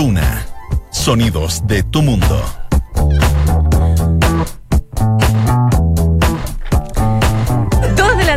Duna. Sonidos de tu mundo.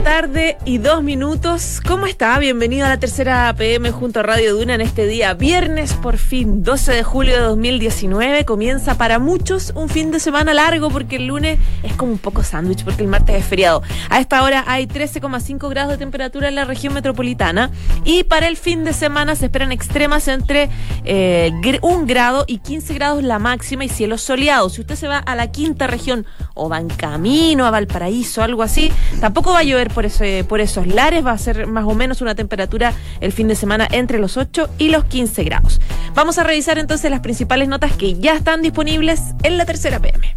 tarde y dos minutos. ¿Cómo está? Bienvenido a la tercera PM junto a Radio Duna en este día. Viernes por fin, 12 de julio de 2019. Comienza para muchos un fin de semana largo porque el lunes es como un poco sándwich porque el martes es feriado. A esta hora hay 13,5 grados de temperatura en la región metropolitana y para el fin de semana se esperan extremas entre eh, un grado y 15 grados la máxima y cielos soleados. Si usted se va a la quinta región o va en camino a Valparaíso, algo así, tampoco va a llover por, ese, por esos lares. Va a ser más o menos una temperatura el fin de semana entre los 8 y los 15 grados. Vamos a revisar entonces las principales notas que ya están disponibles en la tercera PM.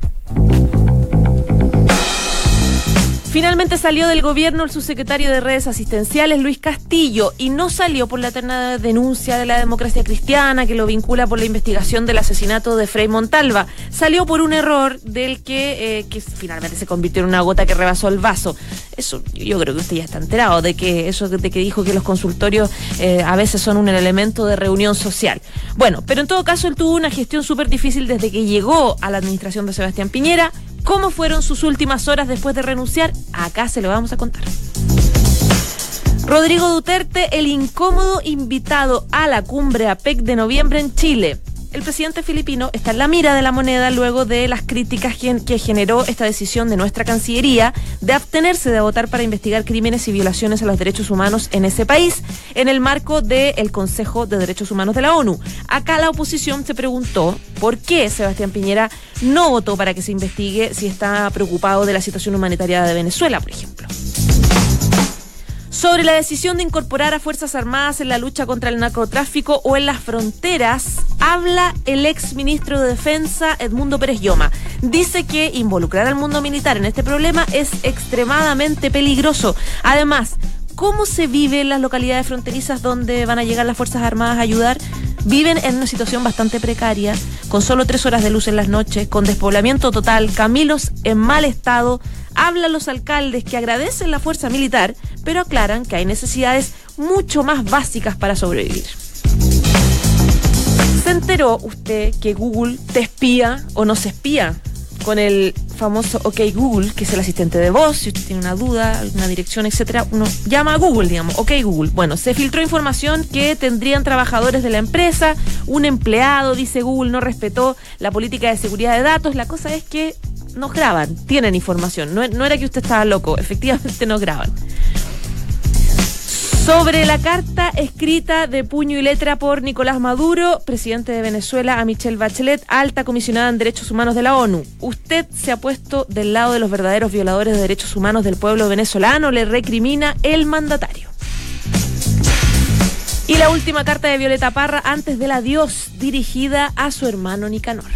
Finalmente salió del gobierno el subsecretario de redes asistenciales, Luis Castillo, y no salió por la eterna denuncia de la democracia cristiana que lo vincula por la investigación del asesinato de Frei Montalva. Salió por un error del que, eh, que finalmente se convirtió en una gota que rebasó el vaso. Eso yo creo que usted ya está enterado de que eso de que dijo que los consultorios eh, a veces son un elemento de reunión social. Bueno, pero en todo caso él tuvo una gestión súper difícil desde que llegó a la administración de Sebastián Piñera ¿Cómo fueron sus últimas horas después de renunciar? Acá se lo vamos a contar. Rodrigo Duterte, el incómodo invitado a la cumbre APEC de noviembre en Chile el presidente filipino está en la mira de la moneda luego de las críticas que generó esta decisión de nuestra Cancillería de abstenerse de votar para investigar crímenes y violaciones a los derechos humanos en ese país en el marco del Consejo de Derechos Humanos de la ONU. Acá la oposición se preguntó por qué Sebastián Piñera no votó para que se investigue si está preocupado de la situación humanitaria de Venezuela, por ejemplo. Sobre la decisión de incorporar a Fuerzas Armadas en la lucha contra el narcotráfico o en las fronteras, habla el ex ministro de Defensa, Edmundo Pérez Lloma. Dice que involucrar al mundo militar en este problema es extremadamente peligroso. Además, ¿cómo se vive en las localidades fronterizas donde van a llegar las Fuerzas Armadas a ayudar? Viven en una situación bastante precaria, con solo tres horas de luz en las noches, con despoblamiento total, caminos en mal estado, hablan los alcaldes que agradecen la fuerza militar, pero aclaran que hay necesidades mucho más básicas para sobrevivir. ¿Se enteró usted que Google te espía o no se espía? Con el famoso OK Google, que es el asistente de voz, si usted tiene una duda, una dirección, etcétera, uno llama a Google, digamos, OK Google. Bueno, se filtró información que tendrían trabajadores de la empresa, un empleado, dice Google, no respetó la política de seguridad de datos. La cosa es que nos graban, tienen información. No, era que usted estaba loco, efectivamente nos graban. Sobre la carta escrita de puño y letra por Nicolás Maduro, presidente de Venezuela, a Michelle Bachelet, alta comisionada en derechos humanos de la ONU. Usted se ha puesto del lado de los verdaderos violadores de derechos humanos del pueblo venezolano, le recrimina el mandatario. Y la última carta de Violeta Parra antes del adiós, dirigida a su hermano Nicanor.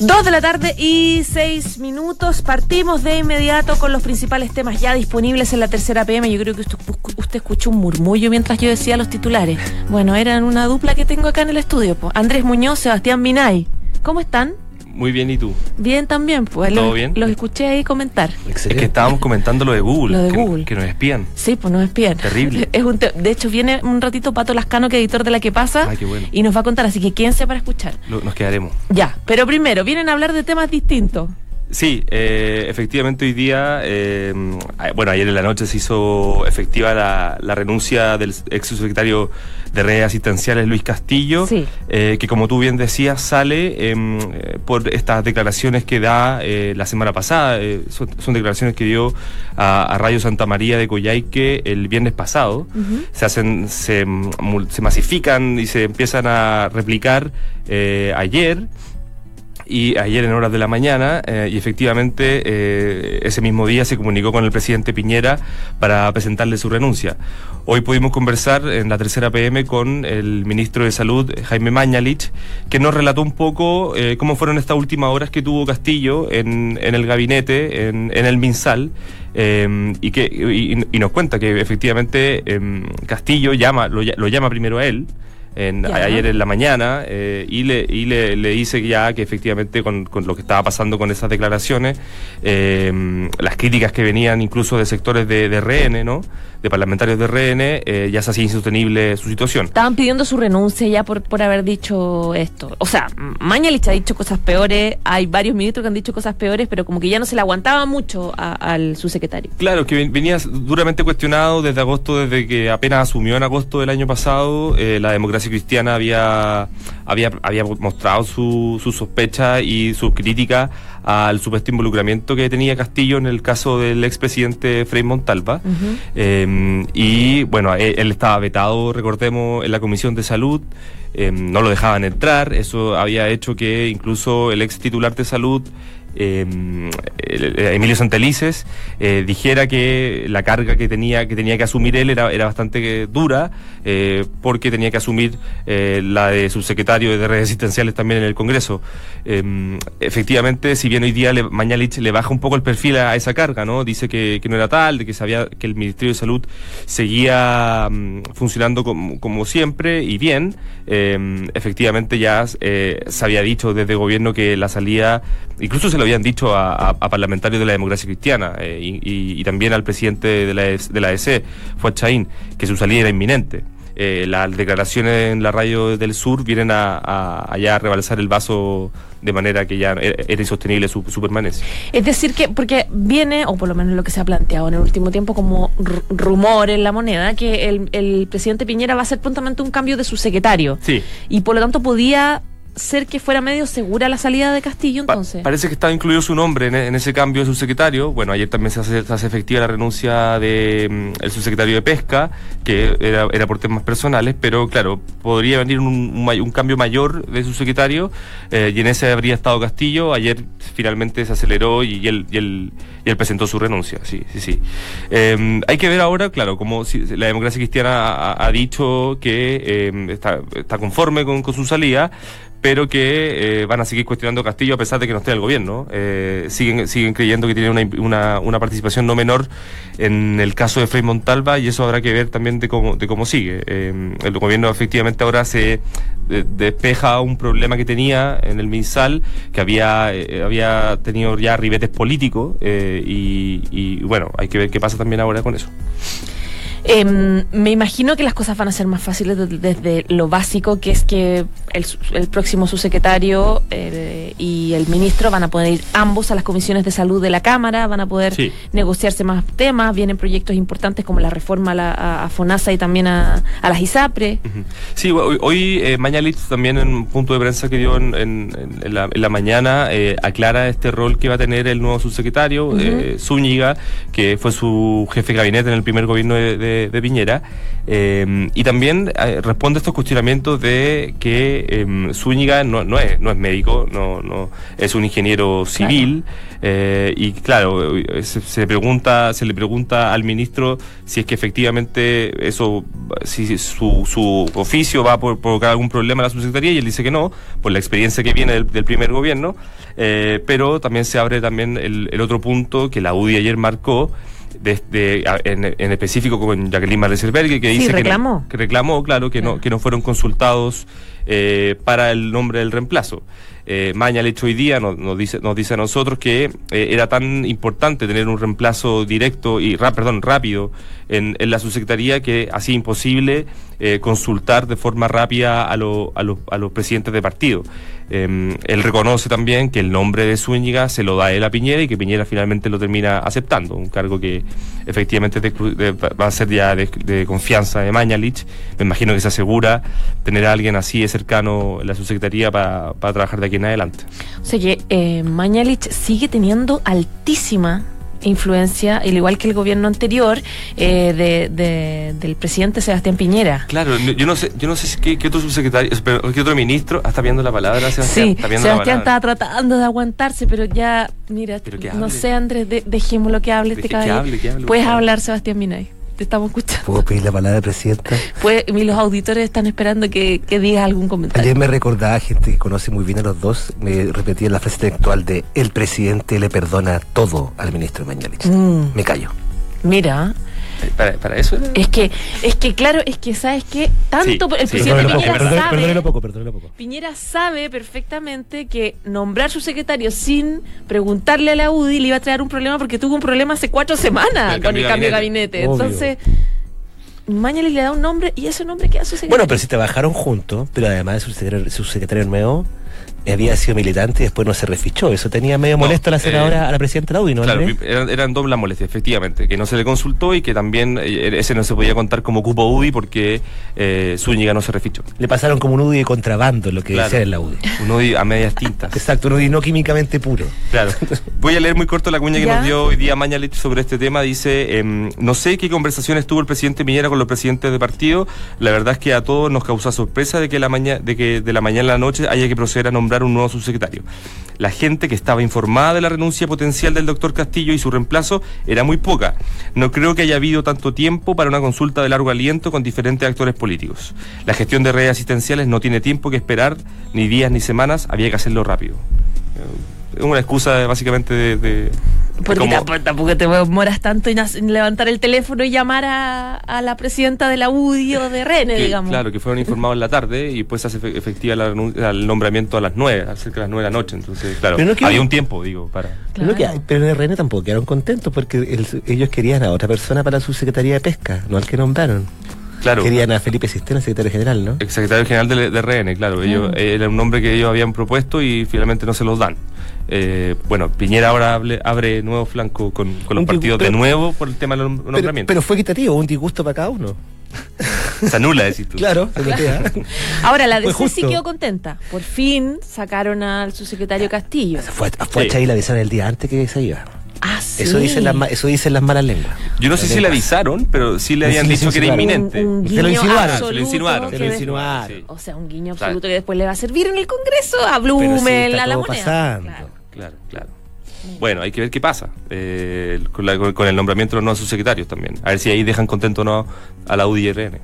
Dos de la tarde y seis minutos. Partimos de inmediato con los principales temas ya disponibles en la tercera PM. Yo creo que usted, escuchó un murmullo mientras yo decía los titulares. Bueno, eran una dupla que tengo acá en el estudio. Andrés Muñoz, Sebastián Minay. ¿Cómo están? Muy bien, ¿y tú? Bien también, pues. ¿Todo los, bien? Los escuché ahí comentar. Es que estábamos comentando lo de Google. Lo de que, Google. Que nos espían. Sí, pues nos espían. Terrible. Es un de hecho, viene un ratito Pato Lascano, que es editor de La Que Pasa, Ay, qué bueno. y nos va a contar, así que quédense para escuchar. Lo- nos quedaremos. Ya, pero primero, vienen a hablar de temas distintos. Sí, eh, efectivamente hoy día, eh, bueno, ayer en la noche se hizo efectiva la, la renuncia del ex subsecretario de redes asistenciales Luis Castillo, Sí. eh, que como tú bien decías sale em, eh, por estas declaraciones que da eh, la semana pasada, son, son declaraciones que dio a, a Radio Santa María de Coyhaique el viernes pasado, se hacen, se, mul- se masifican y se empiezan a replicar eh, ayer y ayer en horas de la mañana eh, y efectivamente eh, ese mismo día se comunicó con el presidente Piñera para presentarle su renuncia. Hoy pudimos conversar en la tercera PM con el ministro de Salud, Jaime Mañalich, que nos relató un poco eh, cómo fueron estas últimas horas que tuvo Castillo en, el gabinete, en, el MinSal, y, que, y, y nos cuenta que efectivamente Castillo llama, lo, lo llama primero a él, en, Ya. ayer en la mañana eh, y, le, y le, le dice ya que efectivamente con, con lo que estaba pasando con esas declaraciones, eh, las críticas que venían incluso de sectores de, de RN, ¿no? de parlamentarios de RN, eh, ya se hacía insostenible su situación. Estaban pidiendo su renuncia ya por, por haber dicho esto. O sea, Mañalich ha dicho cosas peores, hay varios ministros que han dicho cosas peores, pero como que ya no se le aguantaba mucho a- al subsecretario. Claro, que ven- venía duramente cuestionado desde agosto, desde que apenas asumió en agosto del año pasado, eh, la democracia cristiana había, había, había mostrado su, su sospecha y su crítica al supuesto involucramiento que tenía Castillo en el caso del expresidente Frei Montalva. Eh, y bueno, él, él estaba vetado, recordemos, en la Comisión de Salud, eh, no lo dejaban entrar, eso había hecho que incluso el ex titular de salud, el- Emilio Santelices, eh, dijera que la carga que tenía que, tenía que asumir él era, bastante eh, dura, eh, porque tenía que asumir la de subsecretario de redes asistenciales también en el Congreso. Eh, efectivamente, si bien hoy día le, Mañalich le baja un poco el perfil a, esa carga, ¿no? Dice que, no era tal, de que sabía que el Ministerio de Salud seguía mm, funcionando como, siempre y bien. Eh, efectivamente ya se había dicho desde el gobierno que la salida, incluso se lo habían dicho a, a- a parlamentarios de la democracia cristiana eh, y, y- y también al presidente de la, ES de la EC, Fuad Chaín, que su salida era inminente. Eh, las declaraciones en la radio del sur vienen a, a, a rebalsar el vaso de manera que ya era, insostenible su, su permanencia. Es decir, que porque viene, o por lo menos lo que se ha planteado en el último tiempo como ru- rumor en la moneda, que el, el presidente Piñera va a hacer prontamente un cambio de su secretario. Sí. Y por lo tanto podía ser que fuera medio segura la salida de Castillo Pa- entonces. parece que estaba incluido su nombre en, en ese cambio de subsecretario. Bueno, ayer también se hace, se hace efectiva la renuncia del el subsecretario de Pesca, que era, era por temas personales, pero claro, podría venir un, un may- un cambio mayor de subsecretario eh, y en ese habría estado Castillo. Ayer finalmente se aceleró y él, y él, y él presentó su renuncia. Sí, sí, sí. Eh, hay que ver ahora, claro, como si la democracia cristiana ha, ha dicho que eh, está, está conforme con, con su salida pero que eh, van a seguir cuestionando Castillo a pesar de que no esté el gobierno. Eh, siguen, siguen creyendo que tiene una, una, una participación no menor en el caso de Frei Montalva y eso habrá que ver también de cómo, de cómo sigue. Eh, el gobierno efectivamente ahora se de- despeja un problema que tenía en el MinSal, que había, eh, había tenido ya ribetes políticos y bueno, hay que ver qué pasa también ahora con eso. Em, me imagino que las cosas van a ser más fáciles de- desde lo básico, que es que el, el próximo subsecretario eh, y el ministro van a poder ir ambos a las comisiones de salud de la Cámara, van a poder Sí. negociarse más temas, vienen proyectos importantes como la reforma a, la, a- a FONASA y también a, a las ISAPRE. Sí, hoy, hoy eh, Mañalich también en un punto de prensa que dio en, en- la, en la mañana eh, aclara este rol que va a tener el nuevo subsecretario, eh, Zúñiga, que fue su jefe de gabinete en el primer gobierno de, de- de Piñera, eh, y también eh, responde a estos cuestionamientos de que eh, Zúñiga no, no, es, no es médico, no, no es un ingeniero civil, eh, y claro, eh, se, se pregunta, se le pregunta al ministro si es que efectivamente eso, si su, su oficio va a provocar algún problema en la subsecretaría y él dice que no, por la experiencia que viene del, del primer gobierno, eh, pero también se abre también el, el otro punto que la UDI ayer marcó. Desde, a- en, en específico con Jacqueline Marleserberg, que Sí, dice que, reclamó. no, que reclamó, claro, que no, Claro. que no fueron consultados eh, para el nombre del reemplazo. Eh, Mañalich hoy día nos, nos dice, nos dice a nosotros que eh, era tan importante tener un reemplazo directo y ra- perdón, rápido en, en la subsecretaría que hacía imposible eh, consultar de forma rápida a, lo- a, los- a los presidentes de partido. Eh, él reconoce también que el nombre de Zúñiga se lo da él a Piñera y que Piñera finalmente lo termina aceptando, un cargo que efectivamente de- de- va a ser ya de, de confianza de Mañalich. Me imagino que se asegura tener a alguien así de cercano en la subsecretaría para, para trabajar de aquí en adelante. O sea que eh, Mañalich sigue teniendo altísima influencia, al igual que el gobierno anterior eh, de- de- del presidente Sebastián Piñera. Claro, yo no sé, yo no sé si qué, qué otro subsecretario, qué otro ministro ah, está viendo la palabra, Sebastián. Sí, está Sebastián estaba tratando de aguantarse, pero ya, mira, no sé, Andrés, de- dejemos lo que hable este caballero. Puedes hablar, Sebastián Minay. Te estamos escuchando. ¿Puedo pedir la palabra, Presidenta? Y los auditores están esperando que, que digas algún comentario. Ayer me recordaba gente que conoce muy bien a los dos, me repetía la frase textual de el presidente le perdona todo al ministro Mañalich. Mm. Me callo. Mira, ¿Para, para eso era? Es que, es que claro, es que sabes que tanto Sí, el sí. presidente Perdónelo Piñera sabe, perdónelo poco, perdónelo poco. Piñera sabe perfectamente que nombrar su secretario sin preguntarle a la UDI le iba a traer un problema porque tuvo un problema hace cuatro semanas El con cambio el de cambio de Obvio. gabinete. Entonces, Mañalich le da un nombre y ese nombre queda su secretario. Bueno, pero si trabajaron juntos, pero además su secretario, su secretario nuevo había sido militante y después no se refichó. Eso tenía medio No, molesto a la eh, senadora, a la presidenta de la UDI, ¿no? Claro, eran, eran doble molestia, efectivamente, que no se le consultó y que también eh, ese no se podía contar como cupo UDI porque eh, Zúñiga no se refichó. Le pasaron como un UDI de contrabando, lo que Claro. decía en la UDI. Un UDI a medias tintas. Exacto, un UDI no químicamente puro. Claro. Voy a leer muy corto la cuña que Ya. nos dio hoy día Mañalich sobre este tema. Dice, em, no sé qué conversaciones tuvo el presidente Piñera con los presidentes de partido. La verdad es que a todos nos causa sorpresa de que, la maña- de que de la mañana a la noche haya que proceder a nombrar un nuevo subsecretario. La gente que estaba informada de la renuncia potencial del doctor Castillo y su reemplazo era muy poca. No creo que haya habido tanto tiempo para una consulta de largo aliento con diferentes actores políticos. La gestión de redes asistenciales no tiene tiempo que esperar, ni días ni semanas, había que hacerlo rápido. Es una excusa básicamente de... de- Porque como- tampoco, tampoco te demoras tanto en, levantar el teléfono y llamar a, a la presidenta de la UDI o de Rene, que, digamos. Claro, que fueron informados en la tarde y después se hace efe- efectiva la el nombramiento a las 9, cerca de las 9 de la noche. Entonces, claro, Pero no quiero- había un tiempo, digo, para... Que Claro. hay- pero en RN tampoco quedaron contentos porque el- ellos querían a otra persona para su Secretaría de Pesca, no al que nombraron. Claro. Querían a Felipe Sistena, secretario general, ¿no? El secretario general de, de RN, claro, ellos, eh, era un nombre que ellos habían propuesto y finalmente no se los dan. Eh, bueno, Piñera ahora hable- abre nuevo flanco con, con los Un partidos de nuevo por el tema del Pero, nombramiento. pero fue equitativo, un disgusto para cada uno. se anula, decís tú. Claro, se. Ahora, la DC sí quedó contenta. Por fin sacaron al subsecretario Castillo. Fue, fue Sí. a Chay y le avisaron el día antes que se iba. Ah, sí. Eso, dicen las, eso dicen las malas lenguas. Yo no sé si le avisaron, pero sí le habían sí, dicho sí, que era inminente. Un, un Se lo insinuaron, se lo insinuaron. que Se lo insinuaron. Sí. O sea, un guiño Claro. absoluto que después le va a servir en el Congreso a está a la moneda. pasando. Claro. Claro, claro. Bueno, hay que ver qué pasa eh, con, la- con- el nombramiento de los nuevos subsecretarios también. A ver si ahí dejan contento o no a la UDI y RN.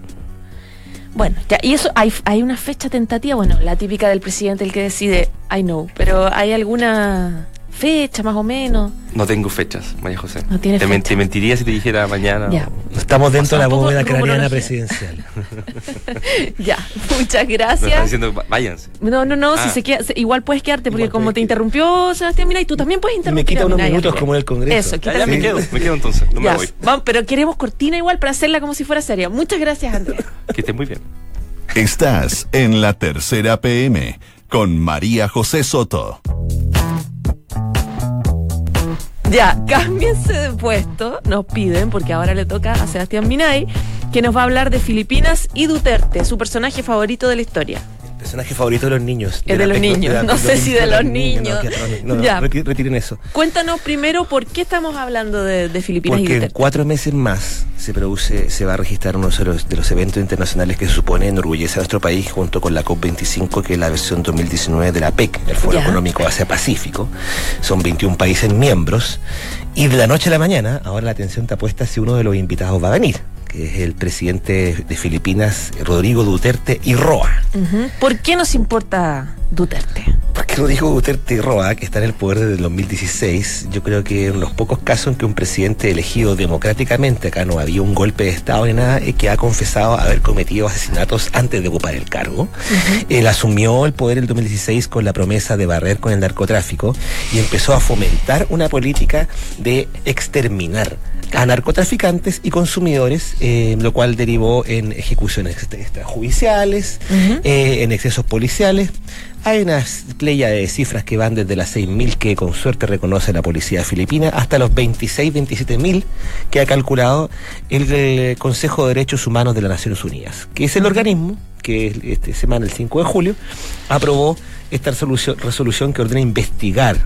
Bueno, ya, y eso, hay, hay una fecha tentativa, bueno, la típica del presidente, el que decide, I know, pero ¿hay alguna fecha más o menos? No tengo fechas, María José. No tiene te, fecha. te mentiría si te dijera mañana. Ya. o- Estamos dentro de la bóveda craneana presidencial. ya, muchas están gracias. diciendo, "Va- váyanse. No, no, no, si Ah. se queda, se- igual puedes quedarte, porque Igual como te interrumpió Sebastián Mina, y tú también puedes interrumpir. me quita a unos minutos como en el Congreso. Eso, Ya, ya me quedo, me quedo entonces, no Ya, me voy. vamos, pero queremos cortina igual para hacerla como si fuera seria. Muchas gracias, Andrea. Que estés muy bien. Estás en la tercera PM con María José Soto. Ya, cámbiense de puesto, nos piden, porque ahora le toca a Sebastián Minay, que nos va a hablar de Filipinas y Duterte, su personaje favorito de la historia. Personaje favorito de los niños. Es de los niños, no sé si de los niños. No, que- no, no, Ya. reti- retiren eso. Cuéntanos primero por qué estamos hablando de, de Filipinas y Porque en cuatro meses más se produce, se va a registrar uno de los, de los eventos internacionales que se supone enorgullece a nuestro país junto con la COP25, que es la versión 2019 de la PEC, el Foro Ya. Económico Asia-Pacífico. Son 21 países miembros. Y de la noche a la mañana, ahora la atención está puesta si uno de los invitados va a venir, es el presidente de Filipinas, Rodrigo Duterte y Roa. ¿Por qué nos importa Duterte? Porque Rodrigo Duterte y Roa, que está en el poder desde el 2016, yo creo que en los pocos casos en que un presidente elegido democráticamente, acá no había un golpe de Estado ni nada, que ha confesado haber cometido asesinatos antes de ocupar el cargo. Él asumió el poder en el 2016 con la promesa de barrer con el narcotráfico y empezó a fomentar una política de exterminar a narcotraficantes y consumidores, eh, lo cual derivó en ejecuciones extra- extrajudiciales, eh, en excesos policiales. Hay una playa de cifras que van desde las 6.000 que con suerte reconoce la policía filipina hasta los 26, 27.000 que ha calculado el, eh, Consejo de Derechos Humanos de las Naciones Unidas, que es el organismo que esta semana, el 5 de julio, aprobó esta resolución, resolución que ordena investigar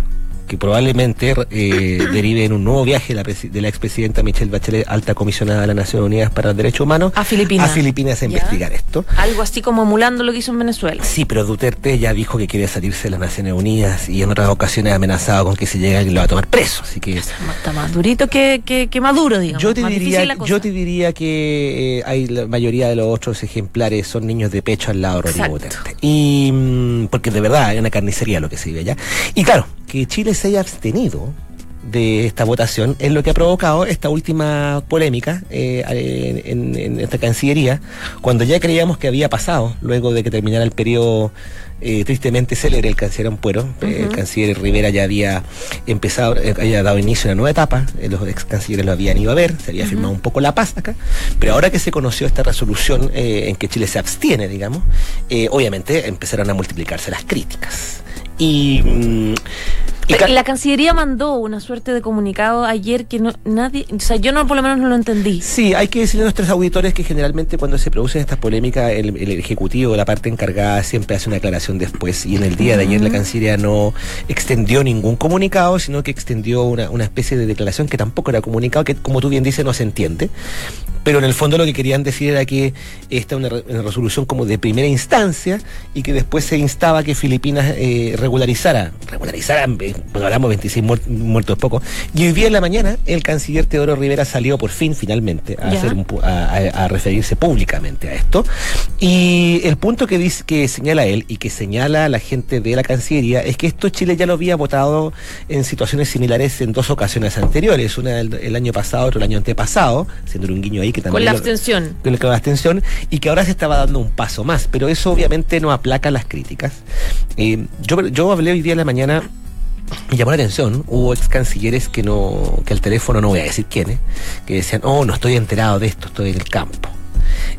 que probablemente eh, derive en un nuevo viaje de la, de la expresidenta Michelle Bachelet, alta comisionada de las Naciones Unidas para los Derechos Humanos, A Filipinas. a Filipinas a investigar esto. Algo así como emulando lo que hizo en Venezuela. Sí, pero Duterte ya dijo que quiere salirse de las Naciones Unidas y en otras ocasiones ha amenazado con que si llega lo va a tomar preso. Así que Está más durito que, que, que maduro, digamos. yo te Más diría, yo te diría que eh, hay la mayoría de los otros ejemplares son niños de pecho al lado de. Duterte. Y mm, porque de verdad es una carnicería lo que se vive allá. Y claro, que Chile se haya abstenido de esta votación es lo que ha provocado esta última polémica eh, en, en, esta Cancillería, cuando ya creíamos que había pasado, luego de que terminara el periodo eh, tristemente célebre el canciller Ampuero. El canciller Rivera ya había empezado, eh, había dado inicio a una nueva etapa, eh, los ex cancilleres lo habían ido a ver, se había firmado un poco la paz acá, pero ahora que se conoció esta resolución en que Chile se abstiene, digamos, obviamente empezaron a multiplicarse las críticas. Y mm, la Cancillería mandó una suerte de comunicado ayer que no nadie, o sea, yo no por lo menos no lo entendí. Sí, hay que decirle a nuestros auditores que generalmente cuando se producen estas polémicas, el, Ejecutivo, la parte encargada, siempre hace una aclaración después. Y en el día de ayer la Cancillería no extendió ningún comunicado, sino que extendió una, una especie de declaración que tampoco era comunicado, que como tú bien dices, no se entiende pero en el fondo lo que querían decir era que esta es una, resolución como de primera instancia y que después se instaba que Filipinas eh, regularizara, regularizara, eh, bueno, hablamos 26 muertos poco, y hoy día en la mañana el canciller Teodoro Rivera salió por fin finalmente a, hacer a, referirse públicamente a esto y el punto que dice que señala él y que señala la gente de la Cancillería es que esto Chile ya lo había votado en situaciones similares en dos ocasiones anteriores, una el, año pasado, otra el año antepasado, siendo un guiño ahí con la abstención. Con la abstención y que ahora se estaba dando un paso más, pero eso obviamente no aplaca las críticas. Eh, yo, yo hablé hoy día en la mañana me llamó la atención, hubo ex cancilleres que no, que al teléfono no voy a decir quiénes, que decían, oh, no estoy enterado de esto, estoy en el campo.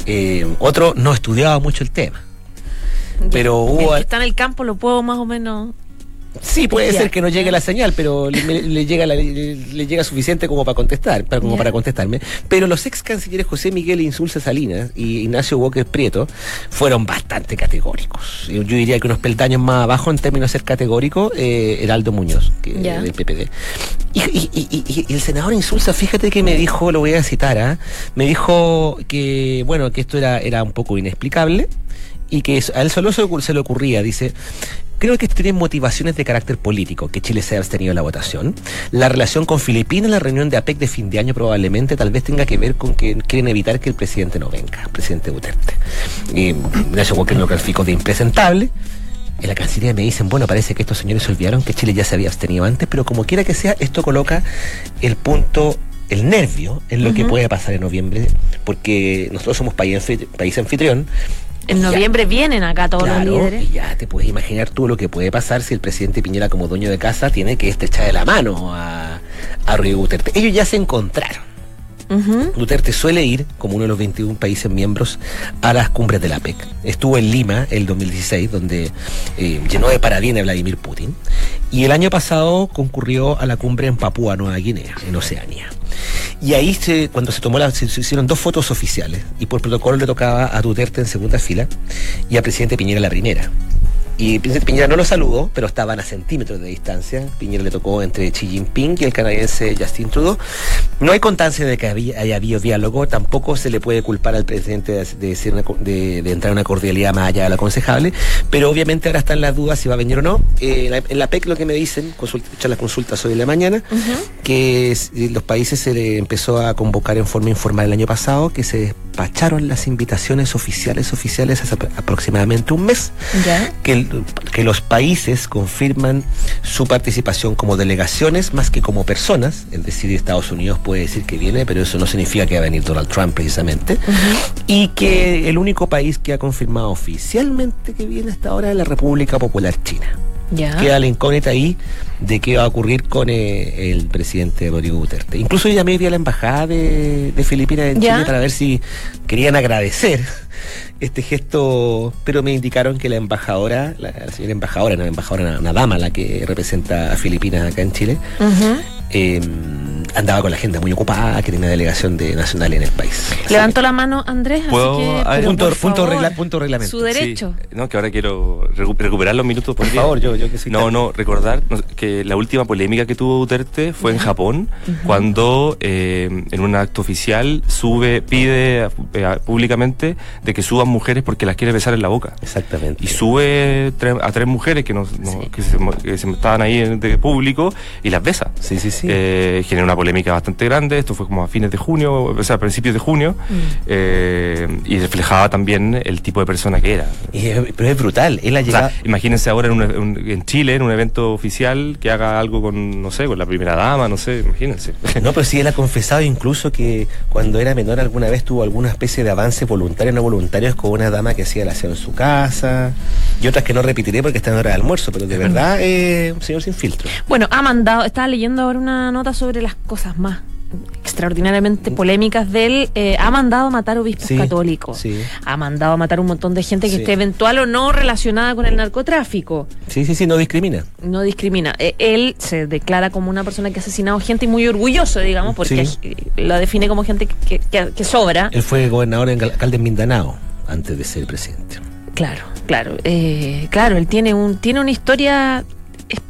Eh, otro no estudiaba mucho el tema. Pero hubo. El que está en el campo lo puedo más o menos Sí, puede ser que no llegue la señal, pero le, llega le, llega suficiente como para contestar, para, como para contestarme. Pero los ex cancilleres José Miguel Insulza Salinas y Ignacio Walker Prieto fueron bastante categóricos. Yo, diría que unos peldaños más abajo en términos de ser categórico, eh, Heraldo Muñoz, que, del PPD. Y, el senador Insulza, fíjate que me dijo, lo voy a citar, ¿ah? me dijo que, bueno, que esto era, era un poco inexplicable y que a él solo se le ocurría, dice, Creo que tienen motivaciones de carácter político que Chile se ha abstenido en la votación. La relación con Filipinas, la reunión de APEC de fin de año probablemente tal vez tenga que ver con que quieren evitar que el presidente no venga, el presidente Duterte. Y Ignacio Walker lo calificó de impresentable. En la Cancillería me dicen, bueno, parece que estos señores olvidaron que Chile ya se había abstenido antes, pero como quiera que sea, esto coloca el punto el nervio en lo que puede pasar en noviembre, porque nosotros somos país, país anfitrión, en noviembre vienen acá todos los líderes. Y ya te puedes imaginar tú lo que puede pasar si el presidente Piñera, como dueño de casa, tiene que estrechar de la mano a, a Rodrigo Duterte. Ellos ya se encontraron. Duterte suele ir, como uno de los 21 países miembros, a las cumbres de la PEC. Estuvo en Lima el 2016, donde eh, llenó de parabienes a Vladimir Putin. Y el año pasado concurrió a la cumbre en Papúa Nueva Guinea, en Oceanía. Y ahí, se, cuando se tomó la, se, hicieron dos fotos oficiales, y por protocolo le tocaba a Duterte en segunda fila y al presidente Piñera en la primera. Y Piñera no lo saludó, pero estaban a centímetros de distancia. Piñera le tocó entre Xi Jinping y el canadiense Justin Trudeau. No hay constancia de que había, haya habido diálogo, tampoco se le puede culpar al presidente de, de, entrar en una cordialidad más allá de lo aconsejable, pero obviamente ahora están las dudas si va a venir o no. Eh, en, la, PEC lo que me dicen, echar las consultas hoy en la mañana, que los países se le empezó a convocar en forma informal el año pasado, que se despacharon las invitaciones oficiales oficiales hace aproximadamente un mes, que que los países confirman su participación como delegaciones más que como personas, es decir, Estados Unidos puede decir que viene, pero eso no significa que va a venir Donald Trump precisamente, y que el único país que ha confirmado oficialmente que viene hasta ahora es la República Popular China. Queda la incógnita ahí de qué va a ocurrir con eh, el presidente Rodrigo Duterte. Incluso yo llamé a la embajada de, Filipinas en Chile para ver si querían agradecer este gesto, pero me indicaron que la embajadora, la, señora embajadora, no, embajadora, una, dama, la que representa a Filipinas acá en Chile, eh, andaba con la agenda muy ocupada, que tenía delegación de nacional en el país. Levantó la mano Andrés, así que, punto, punto, reglamento. Su derecho. no, que ahora quiero recuperar los minutos. Por, favor, yo, yo que sí. No, no, recordar que la última polémica que tuvo Duterte fue en Japón, cuando eh, en un acto oficial sube, pide eh, públicamente de que suban mujeres porque las quiere besar en la boca. Exactamente. Y sube a tres mujeres que, no, que, se, estaban ahí de público y las besa. Sí, sí, sí. Eh, genera una polémica bastante grande, esto fue como a fines de junio, o sea, a principios de junio, Mm. eh, y reflejaba también el tipo de persona que era. Y es- pero es brutal. Él ha O llegado. sea, imagínense ahora en, un- un- en Chile, en un evento oficial, que haga algo con, no sé, con la primera dama, no sé, imagínense. No, pero sí, él ha confesado incluso que cuando era menor alguna vez tuvo alguna especie de avance voluntario o no voluntarios con una dama que hacía el aseo en su casa y otras que no repetiré porque están en hora de almuerzo, pero de verdad, eh, un señor sin filtro. Bueno, ha mandado, estaba leyendo ahora una nota sobre las cosas más extraordinariamente polémicas de él. eh, ha mandado a matar obispos Sí, católicos. sí. Ha mandado a matar un montón de gente que Sí. esté eventual o no relacionada con el narcotráfico. Sí, sí, sí, no discrimina. No discrimina. Eh, él se declara como una persona que ha asesinado gente y muy orgulloso, digamos, porque eh, la define como gente que, que- que sobra. Él fue gobernador en alcalde en Mindanao antes de ser presidente. Claro, claro. eh, claro, él tiene, un, tiene una historia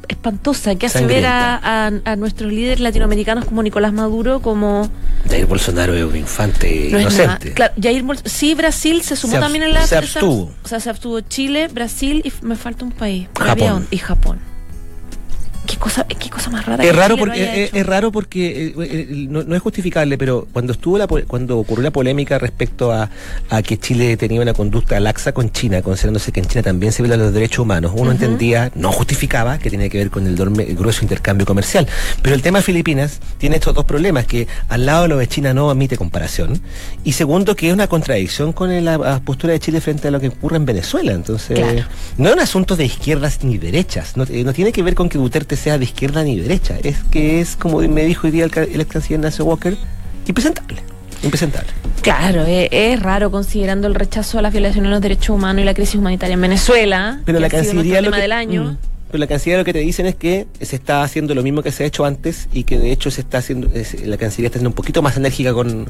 espantosa que hace ver a, a- a nuestros líderes latinoamericanos como Nicolás Maduro como Jair Bolsonaro es un infante no es inocente. Claro, Jair Bols- sí, Brasil se sumó Se también en la se abstuvo. O sea, se abstuvo Chile, Brasil y me falta un país. Japón. Había y Japón. Qué cosa, qué cosa más rara. Es que raro porque es, raro porque eh, eh, no, no es justificable, pero cuando estuvo la, cuando ocurrió la polémica respecto a, a que Chile tenía una conducta laxa con China, considerándose que en China también se violan los derechos humanos, uno entendía, no justificaba que tenía que ver con el, dorme- el grueso intercambio comercial. Pero el tema de Filipinas tiene estos dos problemas, que al lado de lo de China no admite comparación, y segundo que es una contradicción con el- la, postura de Chile frente a lo que ocurre en Venezuela. Entonces, Claro. no es un asunto de izquierdas ni derechas, no, eh, no tiene que ver con que Duterte sea de izquierda ni derecha, es que es, como me dijo hoy día el, el ex canciller Nancy Walker, impresentable. Impresentable. Claro, eh, es, raro considerando el rechazo a las violaciones de los derechos humanos y la crisis humanitaria en Venezuela. Pero que la ha sido Cancillería lo que, del año. Mm. Pero la Cancillería lo que te dicen es que se está haciendo lo mismo que se ha hecho antes y que de hecho se está haciendo, es- la Cancillería está siendo un poquito más enérgica con,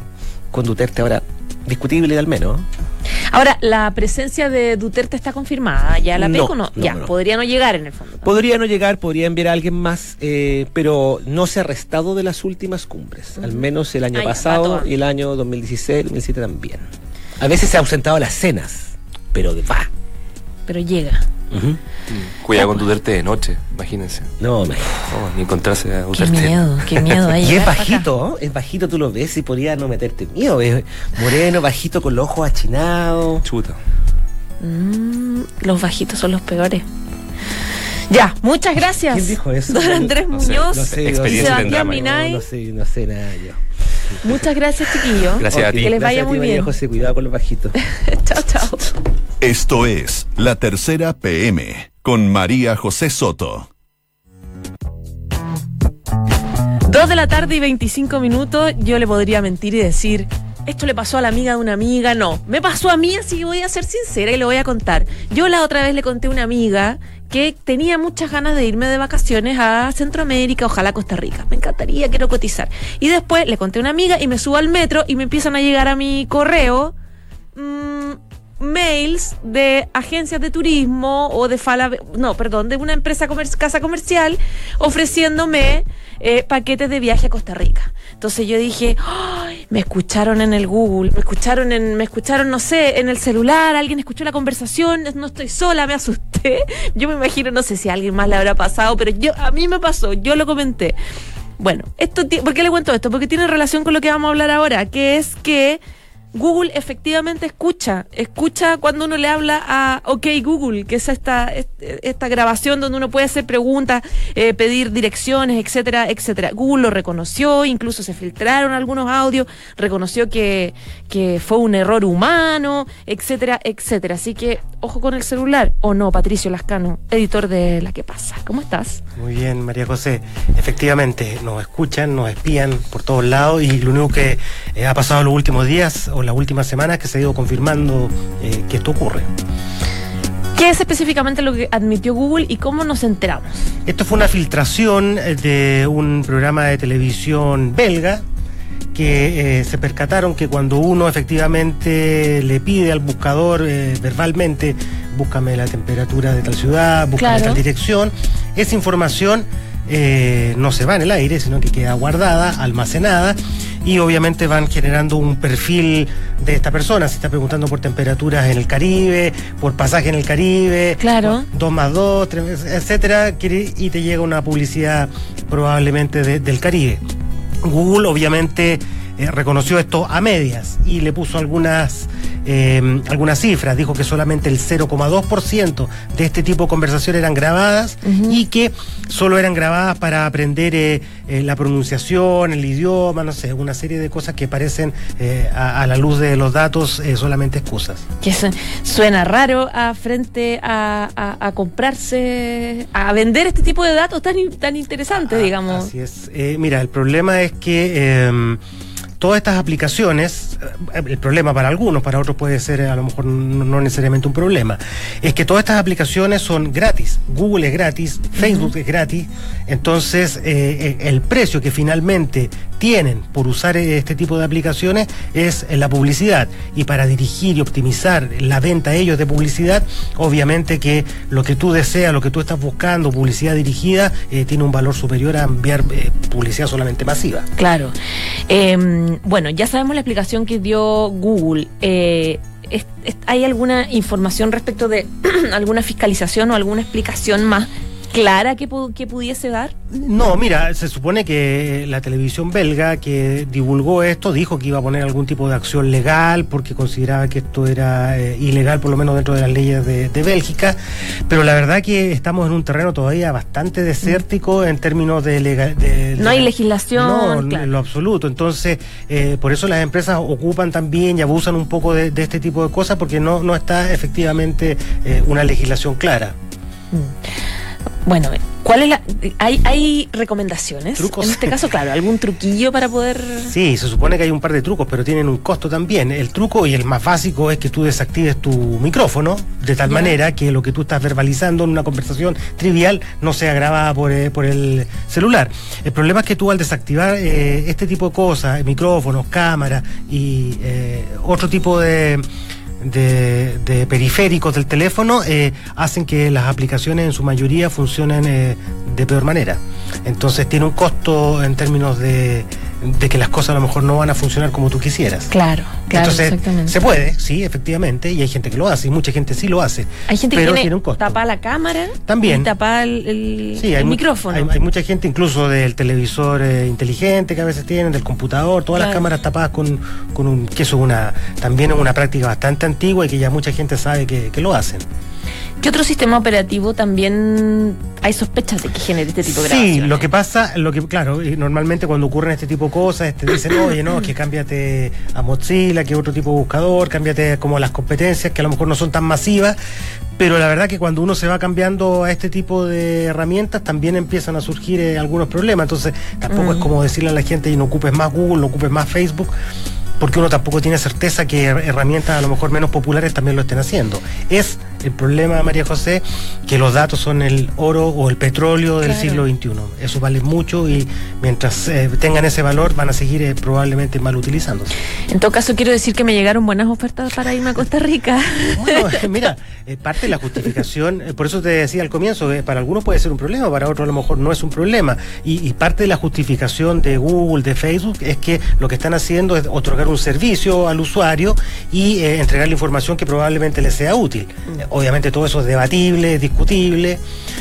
con Duterte ahora, discutible al menos. Ahora, la presencia de Duterte está confirmada. ¿Ya la PECO no? no, ya, no. podría no llegar en el fondo. Podría no llegar, podría enviar a alguien más, eh, pero no se ha restado de las últimas cumbres, al menos el año pasado y el año 2016, 2017 también. A veces se ha ausentado a las cenas, pero va. Pero llega. Cuidado con Duterte de noche, imagínense. No, me- Oh, ni encontrarse a Qué Duterte. miedo, qué miedo. ahí Y es bajito, ¿no? es bajito, tú lo ves y podría no meterte miedo. Es moreno, bajito, con los ojos achinados. Chuta. Mm, los bajitos son los peores. Ya, muchas gracias. ¿Quién dijo eso? Don Andrés No sé, Muñoz no sé, y Sebastián Mario. Minay. No, no sé, no sé nada yo. Muchas gracias, chiquillos. Gracias a Ok, ti. Que les vaya gracias a ti, muy María bien. José, cuidado con los bajitos. chao, chao. Esto es La Tercera PM con María José Soto. Dos de la tarde y 25 minutos, yo le podría mentir y decir, esto le pasó a la amiga de una amiga. No, me pasó a mí, así que voy a ser sincera y le voy a contar. Yo la otra vez le conté a una amiga que tenía muchas ganas de irme de vacaciones a Centroamérica, ojalá Costa Rica. Me encantaría, quiero cotizar. Y después le conté a una amiga y me subo al metro y me empiezan a llegar a mi correo. mm, mails de agencias de turismo o de Fala, no, perdón, de una empresa casa comercial ofreciéndome eh, paquetes de viaje a Costa Rica. Entonces yo dije, "Ay, me escucharon en el Google, me escucharon en, me escucharon, no sé, en el celular, alguien escuchó la conversación, no estoy sola, me asusté. Yo me imagino, no sé si a alguien más le habrá pasado, pero yo, a mí me pasó, yo lo comenté. Bueno, esto, ¿por qué le cuento esto? Porque tiene relación con lo que vamos a hablar ahora, que es que Google efectivamente escucha, escucha cuando uno le habla a OK Google, que es esta, esta grabación donde uno puede hacer preguntas, eh, pedir direcciones, etcétera, etcétera. Google lo reconoció, incluso se filtraron algunos audios, reconoció que, que fue un error humano, etcétera, etcétera. Así que ojo con el celular, o no, Patricio Lascano, editor de La que pasa. ¿Cómo estás? Muy bien, María José. Efectivamente, nos escuchan, nos espían por todos lados y lo único que eh, ha pasado los últimos días las últimas semanas que se ha ido confirmando eh, que esto ocurre. ¿Qué es específicamente lo que admitió Google y cómo nos enteramos? Esto fue una filtración eh, de un programa de televisión belga que eh, se percataron que cuando uno efectivamente le pide al buscador eh, verbalmente, búscame la temperatura de tal ciudad, búscame Claro. tal dirección, esa información eh, no se va en el aire, sino que queda guardada, almacenada y obviamente van generando un perfil de esta persona. Se está preguntando por temperaturas en el Caribe, por pasaje en el Caribe, Claro. dos más dos, tres, etcétera, quiere- y te llega una publicidad probablemente de- del Caribe. Google obviamente eh, reconoció esto a medias y le puso algunas, eh, algunas cifras. Dijo que solamente el 0,2% de este tipo de conversaciones eran grabadas y que solo eran grabadas para aprender eh, la pronunciación, el idioma, no sé, una serie de cosas que parecen a, a la luz de los datos solamente excusas. Que su- suena raro a frente a, a- a comprarse, a vender este tipo de datos tan, tan interesantes, Ah, digamos. Así es. Mira, el problema es que eh, todas estas aplicaciones, eh, el problema para algunos, para otros puede ser eh, a lo mejor no, no necesariamente un problema, es que todas estas aplicaciones son gratis. Google es gratis, Facebook es gratis, entonces eh, eh, el precio que finalmente tienen por usar este tipo de aplicaciones es la publicidad. Y para dirigir y optimizar la venta a ellos de publicidad, obviamente que lo que tú deseas, lo que tú estás buscando, publicidad dirigida, eh, tiene un valor superior a enviar eh, publicidad solamente masiva. Claro. Eh, bueno, ya sabemos la explicación que dio Google. Eh, ¿Hay alguna información respecto de alguna fiscalización o alguna explicación más clara que, pu- que pudiese dar? No, mira, se supone que la televisión belga que divulgó esto dijo que iba a poner algún tipo de acción legal porque consideraba que esto era eh, ilegal, por lo menos dentro de las leyes de, de Bélgica, pero la verdad que estamos en un terreno todavía bastante desértico en términos de legal. de- No hay legislación, No, claro. en lo absoluto. Entonces, eh, por eso las empresas ocupan también y abusan un poco de, este tipo de cosas porque no, no está efectivamente eh, una legislación clara. Bueno, ¿cuál es la, hay, hay recomendaciones? Trucos. En este caso, claro, algún truquillo para poder... Sí, se supone que hay un par de trucos, pero tienen un costo también. El truco y el más básico es que tú desactives tu micrófono de tal manera que lo que tú estás verbalizando en una conversación trivial no sea grabada por, eh, por el celular. El problema es que tú al desactivar eh, este tipo de cosas, micrófonos, cámaras y eh, otro tipo de... De, periféricos del teléfono eh, hacen que las aplicaciones en su mayoría funcionen eh, de peor manera. Entonces tiene un costo en términos de, de que las cosas a lo mejor no van a funcionar como tú quisieras. Claro, claro, Entonces, exactamente. se puede, sí, efectivamente, y hay gente que lo hace, y mucha gente sí lo hace. Hay gente que pero tiene, tiene un costo. tapa la cámara También. tapa el, el- Sí, el mu- micrófono. Hay, hay mucha gente, incluso del televisor eh, inteligente que a veces tienen, del computador, todas las cámaras tapadas con, con un. que eso es una. también es una práctica bastante antigua y que ya mucha gente sabe que, que lo hacen. ¿Qué otro sistema operativo también hay sospechas de que genere este tipo de Sí, lo que pasa, lo que, claro, y normalmente cuando ocurren este tipo de cosas, te dicen, oye, no, que cámbiate a Mozilla, que otro tipo de buscador, cámbiate como las competencias, que a lo mejor no son tan masivas, pero la verdad que cuando uno se va cambiando a este tipo de herramientas, también empiezan a surgir eh, algunos problemas. Entonces, tampoco es como decirle a la gente, y no ocupes más Google, no ocupes más Facebook. Porque uno tampoco tiene certeza que her- herramientas a lo mejor menos populares también lo estén haciendo. Es el problema, María José, que los datos son el oro o el petróleo del Claro. siglo XXI. Eso vale mucho y mientras eh, tengan ese valor van a seguir eh, probablemente mal utilizándose. En todo caso, quiero decir que me llegaron buenas ofertas para irme a Costa Rica. Bueno, mira, eh, parte de la justificación, eh, por eso te decía al comienzo, para algunos puede ser un problema, para otros a lo mejor no es un problema. Y, y parte de la justificación de Google, de Facebook, es que lo que están haciendo es otorgar un servicio al usuario y eh, entregarle información que probablemente le sea útil. Obviamente todo eso es debatible, es discutible,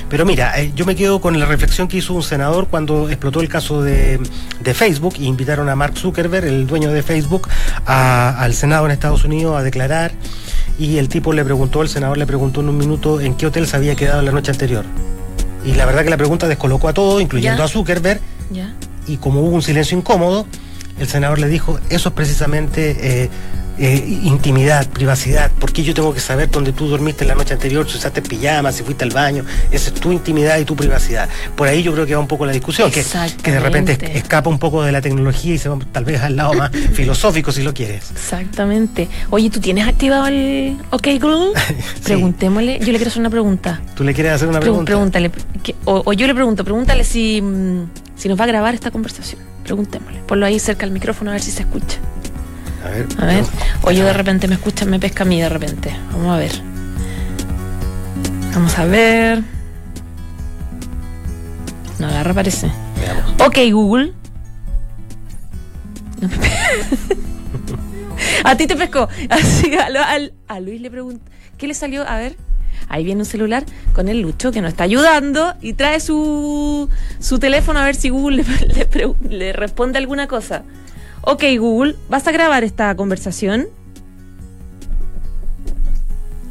pero mira, eh, yo me quedo con la reflexión que hizo un senador cuando explotó el caso de, de Facebook y invitaron a Mark Zuckerberg, el dueño de Facebook, a- al Senado en Estados Unidos a declarar y el tipo le preguntó, el senador le preguntó en un minuto en qué hotel se había quedado la noche anterior. Y la verdad que la pregunta descolocó a todos, incluyendo a Zuckerberg, y como hubo un silencio incómodo, el senador le dijo, eso es precisamente eh, eh, intimidad, privacidad, porque yo tengo que saber dónde tú dormiste la noche anterior, si usaste pijama, si fuiste al baño, esa es tu intimidad y tu privacidad. Por ahí yo creo que va un poco la discusión, que, que de repente escapa un poco de la tecnología y se va tal vez al lado más filosófico si lo quieres. Exactamente. Oye, ¿tú tienes activado el OK Google? Preguntémosle. Yo le quiero hacer una pregunta. ¿Tú le quieres hacer una Pre- pregunta? Pregúntale. que- o, o yo le pregunto, pregúntale si, mm, si nos va a grabar esta conversación. Preguntémosle. Ponlo ahí cerca al micrófono a ver si se escucha. A ver. A ver. O yo de repente me escucha, me pesca a mí de repente. Vamos a ver. Vamos a ver. No agarra, parece. Veamos. Ok, Google. A ti te pescó. Así, a, lo- al- a Luis le pregunto. ¿Qué le salió? A ver. Ahí viene un celular con el Lucho que nos está ayudando y trae su, su teléfono a ver si Google le, le pre- le responde alguna cosa. Ok, Google, ¿vas a grabar esta conversación?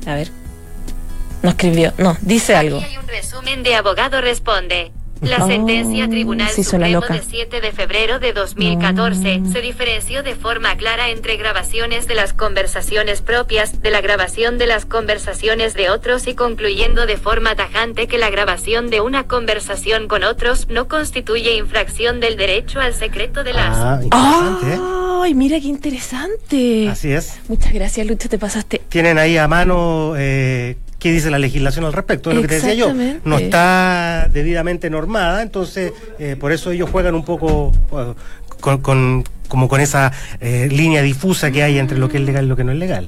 A ver. No escribió, no, dice algo. Hay un resumen de abogado responde. La Oh, sentencia Tribunal se Supremo de 7 de febrero de 2014 No. se diferenció de forma clara entre grabaciones de las conversaciones propias de la grabación de las conversaciones de otros y concluyendo de forma tajante que la grabación de una conversación con otros no constituye infracción del derecho al secreto de las... Ah, interesante, ¿eh? ¡Ay, mira qué interesante! Así es. Muchas gracias, Lucho, te pasaste. Tienen ahí a mano eh, qué dice la legislación al respecto, es lo que te decía yo. No está debidamente normada, entonces eh, por eso ellos juegan un poco eh, con, con- como con esa eh, línea difusa que hay entre lo que es legal y lo que no es legal.